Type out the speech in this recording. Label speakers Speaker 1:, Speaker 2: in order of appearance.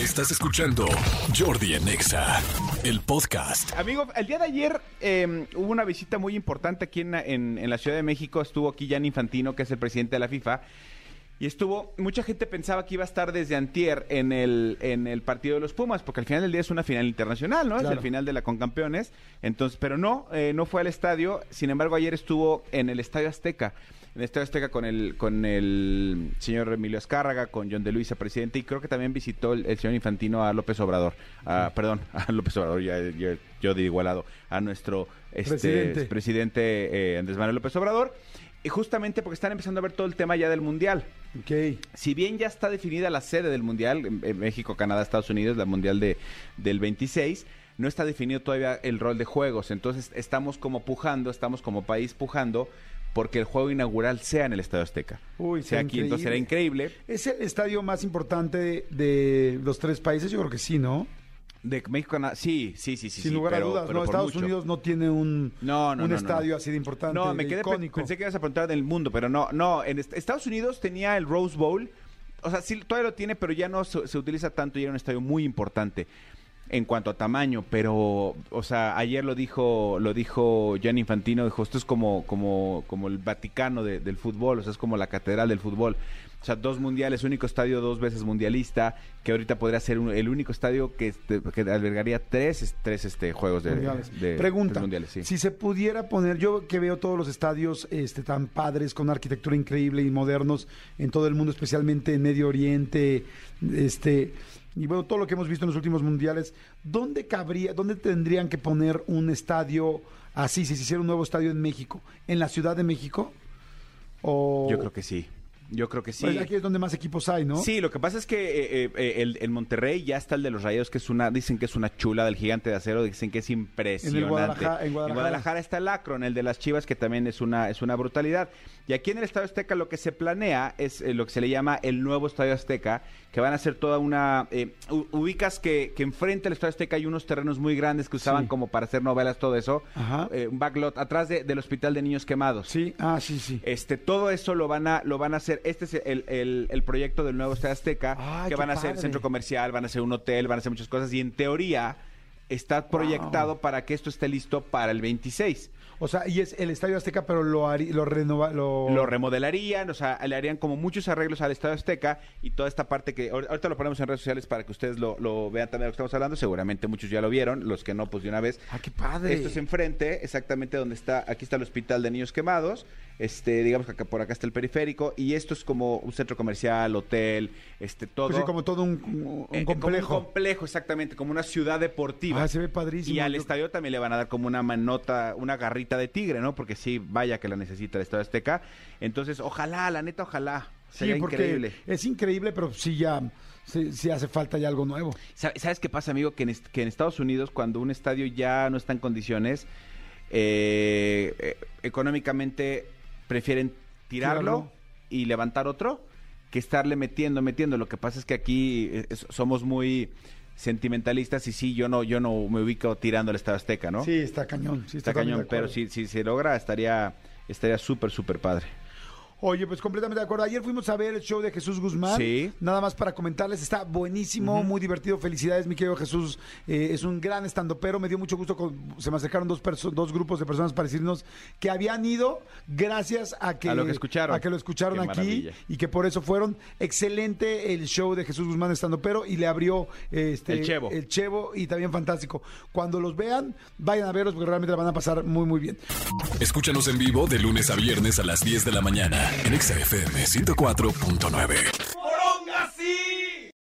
Speaker 1: Estás escuchando Jordi en Exa, el podcast.
Speaker 2: Amigo, el día de ayer eh, hubo una visita muy importante aquí en, en- en la Ciudad de México. Estuvo aquí Gianni Infantino, que es el presidente de la FIFA. Y estuvo, mucha gente pensaba que iba a estar desde antier en el, en el partido de los Pumas, porque al final del día es una final internacional, ¿no? Es el final de la Concampeones. Entonces, pero no, eh, no fue al estadio. Sin embargo, ayer estuvo en el Estadio Azteca. En el Estadio Azteca con el, con el señor Emilio Azcárraga, con John de Luisa, presidente, y creo que también visitó el, el señor Infantino a López Obrador. A- perdón, a López Obrador, ya, ya- yo digo igualado, a nuestro este,
Speaker 3: Presidente.
Speaker 2: presidente eh, Andrés Manuel López Obrador. Y justamente porque están empezando a ver todo el tema ya del Mundial.
Speaker 3: Ok.
Speaker 2: Si bien ya está definida la sede del Mundial, en- México, Canadá, Estados Unidos, la Mundial de, del 26, no está definido todavía el rol de juegos. Entonces estamos como pujando, estamos como país pujando porque el juego inaugural sea en el Estadio Azteca.
Speaker 3: Uy,
Speaker 2: sea aquí, entonces será increíble.
Speaker 3: ¿Es el estadio más importante de, de los tres países? Yo creo que sí, ¿no?
Speaker 2: De México, Canadá, sí, sí, sí, sí.
Speaker 3: Sin
Speaker 2: sí,
Speaker 3: lugar
Speaker 2: pero-
Speaker 3: a dudas, ¿no? Estados
Speaker 2: mucho.
Speaker 3: Unidos no tiene un,
Speaker 2: No, no,
Speaker 3: un
Speaker 2: no,
Speaker 3: estadio
Speaker 2: no.
Speaker 3: así de importante,
Speaker 2: No, me quedé
Speaker 3: icónico.
Speaker 2: pensé que ibas a preguntar del mundo, pero no, no, en est- Estados Unidos tenía el Rose Bowl, o sea, sí todavía lo tiene, pero ya no se, se utiliza tanto y era un estadio muy importante en cuanto a tamaño, pero o sea, ayer lo dijo lo dijo Gianni Infantino, dijo, esto es como como como el Vaticano de- del fútbol, o sea, es como la catedral del fútbol. O sea, dos mundiales, único estadio dos veces mundialista, que ahorita podría ser un- el único estadio que, este, que albergaría tres, tres este, juegos de,
Speaker 3: Mundiales.
Speaker 2: de-
Speaker 3: Pregunta,
Speaker 2: tres mundiales. Sí.
Speaker 3: si se pudiera poner, yo que veo todos los estadios este, tan padres, con arquitectura increíble y modernos en todo el mundo, especialmente en Medio Oriente, este, y bueno, todo lo que hemos visto en los últimos mundiales, ¿dónde cabría, dónde tendrían que poner un estadio así, si se hiciera un nuevo estadio en México? ¿En la Ciudad de México? O,
Speaker 2: Yo creo que sí. Yo creo que sí.
Speaker 3: Pues aquí es donde más equipos hay, ¿no?
Speaker 2: Sí, lo que pasa es que eh, eh, eh, el, en Monterrey ya está el de los Rayados, que es una, dicen que es una chula del gigante de acero, dicen que es impresionante.
Speaker 3: Guadalajara- en Guadalajara.
Speaker 2: está el Akron, el de las Chivas, que también es una, es una brutalidad. Y aquí en el Estadio Azteca lo que se planea es eh, lo que se le llama el nuevo Estadio Azteca, que van a ser toda una... eh, ubicas que, que enfrente al Estadio Azteca hay unos terrenos muy grandes que usaban
Speaker 3: Sí.
Speaker 2: como para hacer novelas, todo eso.
Speaker 3: Ajá.
Speaker 2: Un backlot atrás de- del Hospital de Niños Quemados.
Speaker 3: Sí, ah, sí, sí.
Speaker 2: Este, todo eso lo van a, lo van a hacer. Este es el, el- el proyecto del nuevo Estadio Azteca,
Speaker 3: Ay,
Speaker 2: que van a hacer
Speaker 3: padre.
Speaker 2: centro comercial, van a hacer un hotel, van a hacer muchas cosas. Y en teoría está proyectado para que esto esté listo para el 26.
Speaker 3: O sea, y es el Estadio Azteca, pero lo, harí- lo renova, lo...
Speaker 2: Lo remodelarían, o sea, le harían como muchos arreglos al Estadio Azteca y toda esta parte que ahor- ahorita lo ponemos en redes sociales para que ustedes lo, lo vean también de lo que estamos hablando. Seguramente muchos ya lo vieron, los que no, pues de una vez.
Speaker 3: Ah, qué padre.
Speaker 2: Esto es enfrente, exactamente donde está, aquí está el Hospital de Niños Quemados, este, digamos que acá, por acá está el periférico, y esto es como un centro comercial, hotel, este, todo.
Speaker 3: Pues sí, como todo un, un
Speaker 2: eh, como
Speaker 3: complejo.
Speaker 2: un complejo, exactamente, como una ciudad deportiva.
Speaker 3: Ah, se ve padrísimo.
Speaker 2: Y al
Speaker 3: Yo-
Speaker 2: estadio también le van a dar como una manota, una garrita de tigre, ¿no? Porque sí, vaya que la necesita el Estadio Azteca. Entonces, ojalá, la neta, ojalá. Sería
Speaker 3: sí, porque
Speaker 2: increíble.
Speaker 3: es increíble, pero sí ya sí, sí hace falta ya algo nuevo.
Speaker 2: Sa- ¿Sabes qué pasa, amigo? Que en, est- que en Estados Unidos, cuando un estadio ya no está en condiciones, eh, eh, económicamente prefieren tirarlo
Speaker 3: Tirarlo.
Speaker 2: y levantar otro que estarle metiendo, metiendo. Lo que pasa es que aquí eh, somos muy sentimentalistas y sí, yo no, yo no me ubico tirando el Estadio Azteca, ¿no?
Speaker 3: Sí, está cañón. Sí,
Speaker 2: está cañón, pero si, si se logra, estaría estaría súper, súper padre.
Speaker 3: Oye, pues completamente de acuerdo. Ayer fuimos a ver el show de Jesús Guzmán.
Speaker 2: Sí.
Speaker 3: Nada más para comentarles, está buenísimo, muy divertido. Felicidades, mi querido Jesús. Eh, es un gran estandopero. Me dio mucho gusto. con- se me acercaron dos, dos grupos de personas para decirnos que habían ido gracias a que,
Speaker 2: A lo que escucharon.
Speaker 3: a que lo escucharon
Speaker 2: Qué
Speaker 3: aquí
Speaker 2: maravilla.
Speaker 3: y que por eso fueron. Excelente el show de Jesús Guzmán estandopero y le abrió este,
Speaker 2: El Chevo.
Speaker 3: el Chevo y también fantástico. Cuando los vean, vayan a verlos porque realmente la van a pasar muy, muy bien.
Speaker 1: Escúchanos en vivo de lunes a viernes a las 10 de la mañana en Exa FM 104.9.